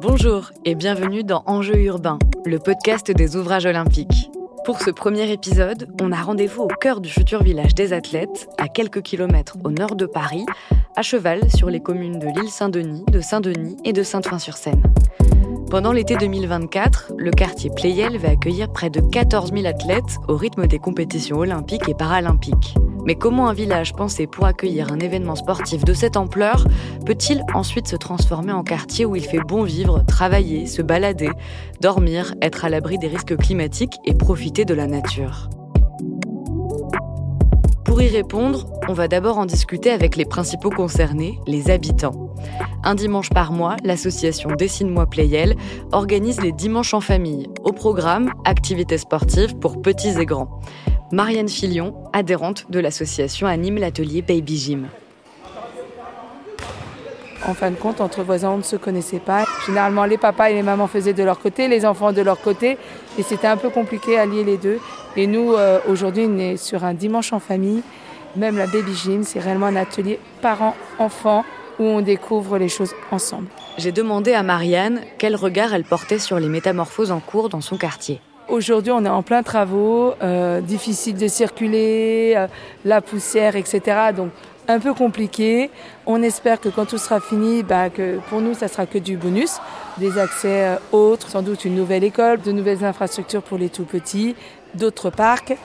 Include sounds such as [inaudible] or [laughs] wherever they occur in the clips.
Bonjour et bienvenue dans Enjeux urbains, le podcast des ouvrages olympiques. Pour ce premier épisode, on a rendez-vous au cœur du futur village des athlètes, à quelques kilomètres au nord de Paris, à cheval sur les communes de l'île Saint-Denis, de Saint-Denis et de Saint-Ouen-sur-Seine. Pendant l'été 2024, le quartier Playel va accueillir près de 14 000 athlètes au rythme des compétitions olympiques et paralympiques. Mais comment un village pensé pour accueillir un événement sportif de cette ampleur peut-il ensuite se transformer en quartier où il fait bon vivre, travailler, se balader, dormir, être à l'abri des risques climatiques et profiter de la nature? Pour y répondre, on va d'abord en discuter avec les principaux concernés, les habitants. Un dimanche par mois, l'association Dessine-moi Playel organise les dimanches en famille. Au programme, activités sportives pour petits et grands. Marianne Filion, adhérente de l'association, anime l'atelier Baby Gym. En fin de compte, entre voisins, on ne se connaissait pas. Généralement, les papas et les mamans faisaient de leur côté, les enfants de leur côté. Et c'était un peu compliqué à lier les deux. Et nous, euh, aujourd'hui, on est sur un dimanche en famille. Même la baby gym, c'est réellement un atelier parents-enfants où on découvre les choses ensemble. J'ai demandé à Marianne quel regard elle portait sur les métamorphoses en cours dans son quartier. Aujourd'hui, on est en plein travaux, euh, difficile de circuler, euh, la poussière, etc. Donc, un peu compliqué. On espère que quand tout sera fini, bah, que pour nous, ça sera que du bonus, des accès euh, autres, sans doute une nouvelle école, de nouvelles infrastructures pour les tout petits, d'autres parcs,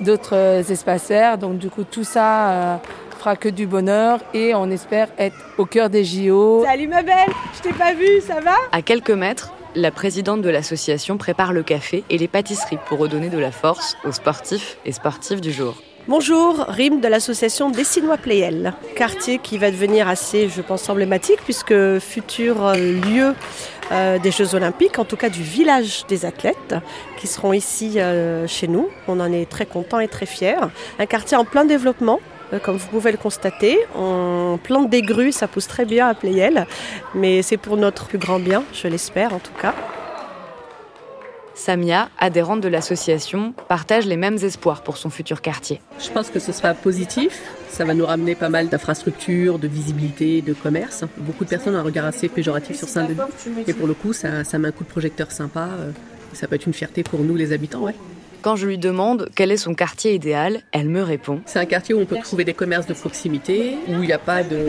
d'autres euh, espaces verts. Donc du coup, tout ça euh, fera que du bonheur et on espère être au cœur des JO. Salut ma belle, je t'ai pas vue, ça va? À quelques mètres, la présidente de l'association prépare le café et les pâtisseries pour redonner de la force aux sportifs et sportives du jour. Bonjour, Rime de l'association Dessinois Playel, quartier qui va devenir assez, je pense, emblématique puisque futur euh, lieu euh, des Jeux Olympiques, en tout cas du village des athlètes qui seront ici euh, chez nous. On en est très content et très fiers. Un quartier en plein développement, comme vous pouvez le constater. On plante des grues, ça pousse très bien à Playel, mais c'est pour notre plus grand bien, je l'espère en tout cas. Samia, adhérente de l'association, partage les mêmes espoirs pour son futur quartier. Je pense que ce sera positif. Ça va nous ramener pas mal d'infrastructures, de visibilité, de commerce. Beaucoup de personnes ont un regard assez péjoratif sur Saint-Denis. Et pour le coup, ça, ça met un coup de projecteur sympa. Euh, ça peut être une fierté pour nous, les habitants, ouais. Quand je lui demande quel est son quartier idéal, elle me répond. C'est un quartier où on peut trouver des commerces de proximité, où il n'y a pas de,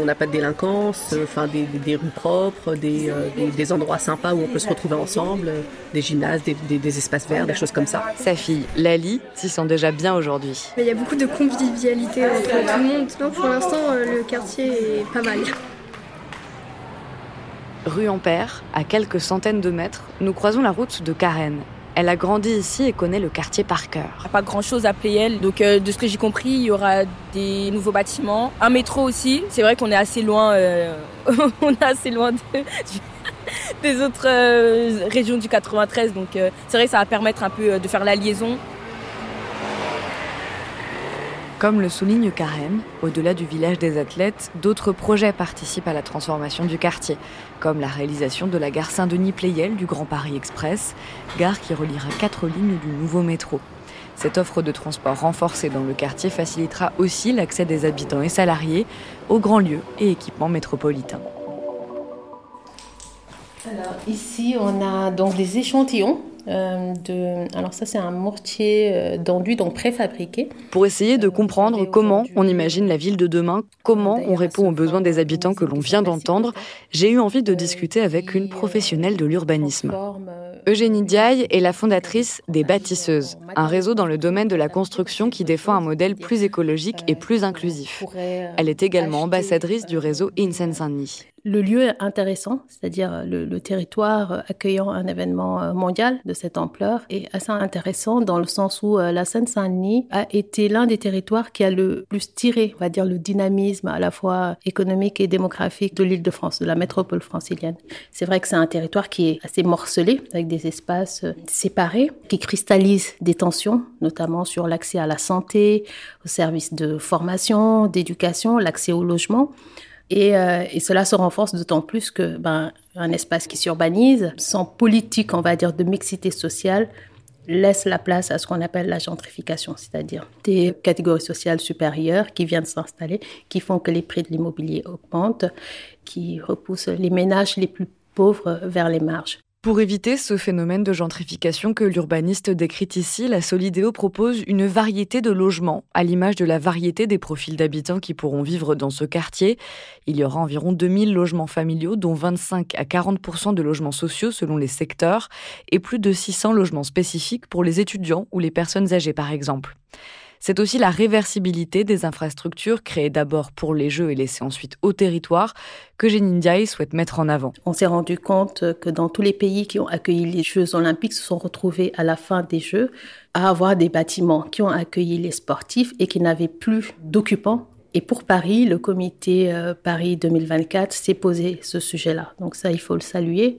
on n'a pas de délinquance, enfin des, rues propres, euh, des, endroits sympas où on peut se retrouver ensemble, des gymnases, des, espaces verts, des choses comme ça. Sa fille, Lali, s'y sent déjà bien aujourd'hui. Il y a beaucoup de convivialité entre tout le monde. pour l'instant, euh, le quartier est pas mal. Rue Ampère, à quelques centaines de mètres, nous croisons la route de Karen, elle a grandi ici et connaît le quartier par cœur. Il n'y a pas grand-chose à Playel, donc euh, de ce que j'ai compris, il y aura des nouveaux bâtiments, un métro aussi. C'est vrai qu'on est assez loin, euh, [laughs] on est assez loin des autres euh, régions du 93, donc c'est vrai que ça va permettre un peu de faire la liaison comme le souligne Karen, au-delà du village des athlètes, d'autres projets participent à la transformation du quartier, comme la réalisation de la gare Saint-Denis-Playel du Grand Paris Express, gare qui reliera quatre lignes du nouveau métro. Cette offre de transport renforcée dans le quartier facilitera aussi l'accès des habitants et salariés aux grands lieux et équipements métropolitains. Alors ici, on a des échantillons euh, de, alors ça c'est un mortier euh, d'enduit, donc préfabriqué. Pour essayer de euh, comprendre comment on imagine la ville de demain, comment on répond aux besoins des habitants que l'on vient d'entendre, j'ai eu envie de discuter avec une professionnelle de l'urbanisme. Eugénie Diaye est la fondatrice des Bâtisseuses, un réseau dans le domaine de la construction qui défend un modèle plus écologique et plus inclusif. Elle est également ambassadrice du réseau INSEN Saint-Denis le lieu intéressant, c'est-à-dire le, territoire accueillant un événement euh, mondial de cette ampleur, est assez intéressant dans le sens où euh, la Seine-Saint-Denis a été l'un des territoires qui a le plus tiré, on va dire, le dynamisme à la fois économique et démographique de l'île de France, de la métropole francilienne. C'est vrai que c'est un territoire qui est assez morcelé, des espaces euh, séparés, qui cristallisent des tensions, notamment sur l'accès à la santé, aux services de formation, d'éducation, l'accès au logement. Euh, et, cela se renforce d'autant plus que ben, un espace qui s'urbanise, sans politique, on va dire, de mixité sociale, laisse la place à ce qu'on appelle la gentrification, c'est-à-dire des catégories sociales supérieures qui viennent s'installer, qui font que les prix de l'immobilier augmentent, qui repoussent les ménages les plus pauvres vers les marges. Pour éviter ce phénomène de gentrification que l'urbaniste décrit ici, la Solidéo propose une variété de logements, à l'image de la variété des profils d'habitants qui pourront vivre dans ce quartier. Il y aura environ 2000 logements familiaux, dont 25 à 40% de logements sociaux selon les secteurs, et plus de 600 logements spécifiques pour les étudiants ou les personnes âgées par exemple. C'est aussi la réversibilité des infrastructures créées d'abord pour les Jeux et laissées ensuite au territoire que Genindiaï souhaite mettre en avant. On s'est rendu compte que dans tous les pays qui ont accueilli les Jeux olympiques se sont retrouvés à la fin des Jeux à avoir des bâtiments qui ont accueilli les sportifs et qui n'avaient plus d'occupants et pour Paris, le comité euh, Paris 2024 s'est posé ce sujet-là. Donc ça, il faut le saluer,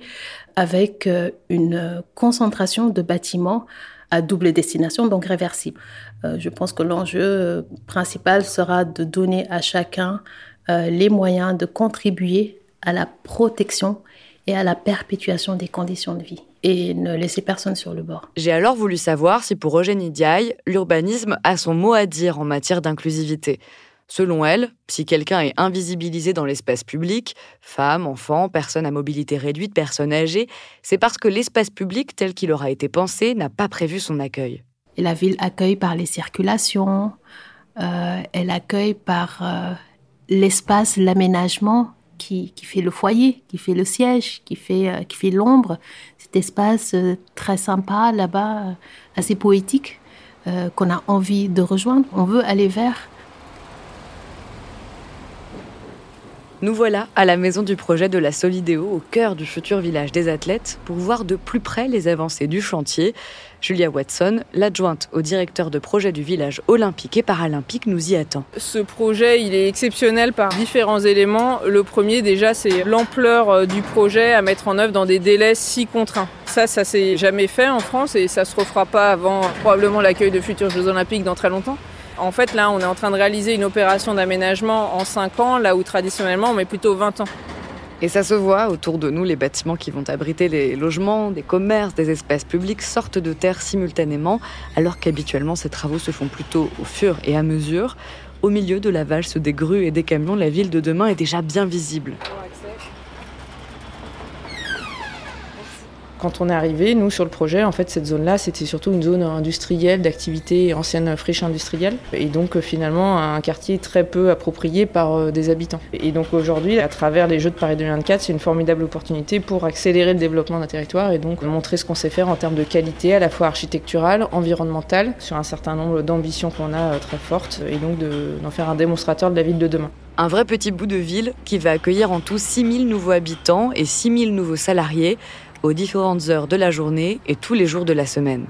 avec euh, une concentration de bâtiments à double destination, donc réversible. Euh, je pense que l'enjeu euh, principal sera de donner à chacun euh, les moyens de contribuer à la protection et à la perpétuation des conditions de vie et ne laisser personne sur le bord. J'ai alors voulu savoir si pour Eugénie Diaye, l'urbanisme a son mot à dire en matière d'inclusivité. Selon elle, si quelqu'un est invisibilisé dans l'espace public, femmes, enfants, personnes à mobilité réduite, personnes âgées, c'est parce que l'espace public tel qu'il aura été pensé n'a pas prévu son accueil. Et la ville accueille par les circulations, euh, elle accueille par euh, l'espace, l'aménagement qui, fait le foyer, qui fait le siège, qui fait, euh, qui fait l'ombre. Cet espace très sympa là-bas, assez poétique, qu'on a envie de rejoindre. On veut aller vers. Nous voilà à la maison du projet de la Solidéo, au cœur du futur village des athlètes, pour voir de plus près les avancées du chantier. Julia Watson, l'adjointe au directeur de projet du village olympique et paralympique, nous y attend. Ce projet, il est exceptionnel par différents éléments. Le premier, déjà, c'est l'ampleur euh, du projet à mettre en œuvre dans des délais si contraints. Ça, ça s'est jamais fait en France et ça se refera pas avant probablement l'accueil de futurs Jeux olympiques dans très longtemps. En fait, là, on est en train de réaliser une opération d'aménagement en 5 ans, là où traditionnellement, on met plutôt 20 ans. Et ça se voit autour de nous, les bâtiments qui vont abriter les logements, des commerces, des espaces publics sortent de terre simultanément, alors qu'habituellement ces travaux se font plutôt au fur et à mesure. Au milieu de la valse des grues et des camions, la ville de demain est déjà bien visible. Quand on est arrivé, nous, sur le projet, en fait, cette zone-là, c'était surtout une zone industrielle, d'activité, ancienne friche industrielle, et donc euh, finalement un quartier très peu approprié par euh, des habitants. Et donc aujourd'hui, à travers les Jeux de Paris 2024, c'est une formidable opportunité pour accélérer le développement d'un territoire et donc montrer ce qu'on sait faire en termes de qualité, à la fois architecturale, environnementale, sur un certain nombre d'ambitions qu'on a euh, très fortes, et donc d'en faire un démonstrateur de la ville de demain. Un vrai petit bout de ville qui va accueillir en tout 6000 nouveaux habitants et 6000 nouveaux salariés aux différentes heures de la journée et tous les jours de la semaine.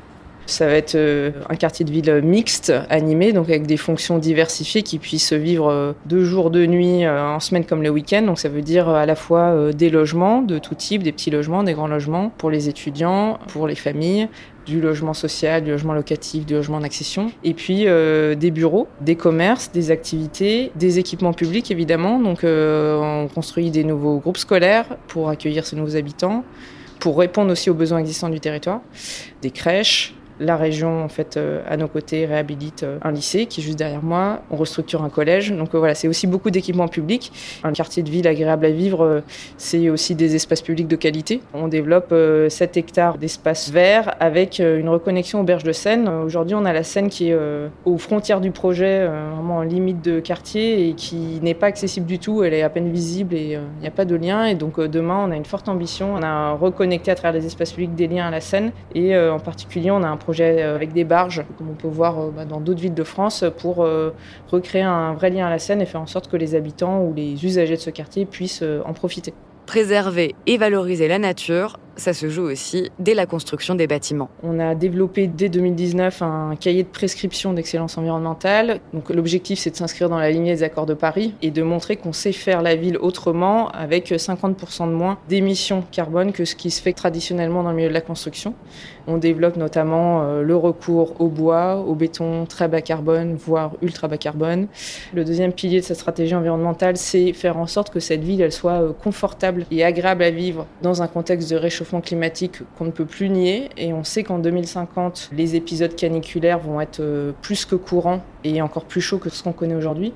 Ça va être euh, un quartier de ville mixte, animé, donc avec des fonctions diversifiées qui puissent vivre euh, deux jours, de nuit, euh, en semaine comme le week-end. Donc ça veut dire à la fois des logements de tout type, des petits logements, des grands logements pour les étudiants, pour les familles, du logement social, du logement locatif, du logement d'accession, et puis des bureaux, des commerces, des activités, des équipements publics évidemment. Donc on construit des nouveaux groupes scolaires pour accueillir ces nouveaux habitants pour répondre aussi aux besoins existants du territoire, des crèches, la région, en fait, euh, à nos côtés, réhabilite euh, un lycée qui est juste derrière moi. On restructure un collège. Donc euh, voilà, c'est aussi beaucoup d'équipements publics. Un quartier de ville agréable à vivre, c'est aussi des espaces publics de qualité. On développe 7 hectares d'espaces verts avec une reconnexion aux berges de Seine. Aujourd'hui, on a la Seine qui est aux frontières du projet, vraiment en limite de quartier et qui n'est pas accessible du tout. Elle est à peine visible et il n'y a pas de lien. Et donc demain, on a une forte ambition. On a reconnecté à travers les espaces publics des liens à la Seine. Et en particulier, on a un projet euh, avec des barges, comme on peut voir euh, bah, dans d'autres villes de France, pour euh, recréer un vrai lien à la Seine et faire en sorte que les habitants ou les usagers de ce quartier puissent en profiter. Préserver et valoriser la nature, ça se joue aussi dès la construction des bâtiments. On a développé dès 2019 un cahier de prescription d'excellence environnementale. Donc l'objectif c'est de s'inscrire dans la lignée des accords de Paris et de montrer qu'on sait faire la ville autrement avec 50% de moins d'émissions carbone que ce qui se fait traditionnellement dans le milieu de la construction. On développe notamment euh, le recours au bois, au béton très bas carbone, voire ultra bas carbone. Le deuxième pilier de cette stratégie environnementale, c'est faire en sorte que cette ville elle soit euh, confortable et agréable à vivre dans un contexte de réchauffement réchauffement climatique qu'on ne peut plus nier et on sait qu'en 2050, les épisodes caniculaires vont être euh, plus que courants et encore plus chauds que ce qu'on connaît aujourd'hui.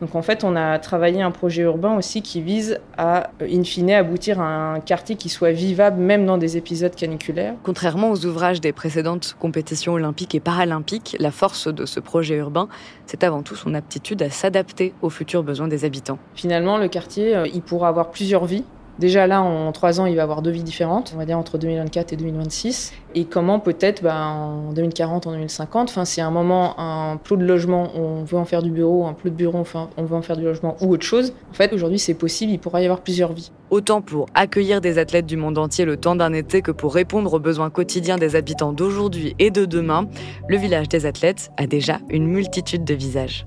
Donc en fait, on a travaillé un projet urbain aussi qui vise à, euh, in fine, aboutir à un quartier qui soit vivable même dans des épisodes caniculaires. Contrairement aux ouvrages des précédentes compétitions olympiques et paralympiques, la force de ce projet urbain, c'est avant tout son aptitude à s'adapter aux futurs besoins des habitants. Finalement, le quartier, euh, il pourra avoir plusieurs vies Déjà là, en trois ans, il va avoir deux vies différentes, on va dire entre 2024 et 2026. Et comment peut-être bah, en 2040, en 2050, enfin, si à un moment, un plot de logement, on veut en faire du bureau, un plot de bureau, enfin, on veut en faire du logement ou autre chose, en fait, aujourd'hui, c'est possible, il pourra y avoir plusieurs vies. Autant pour accueillir des athlètes du monde entier le temps d'un été que pour répondre aux besoins quotidiens des habitants d'aujourd'hui et de demain, le village des athlètes a déjà une multitude de visages.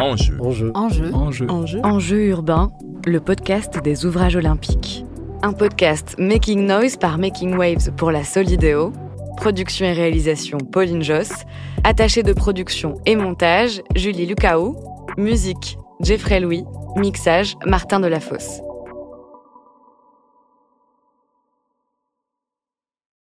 Enjeu. Enjeu. Enjeu. Enjeu. Enjeu. urbain, le podcast des ouvrages olympiques. Un podcast Making Noise par Making Waves pour la Solidéo. Production et réalisation Pauline Joss. Attaché de production et montage Julie Lucao. Musique Jeffrey Louis. Mixage Martin Delafosse.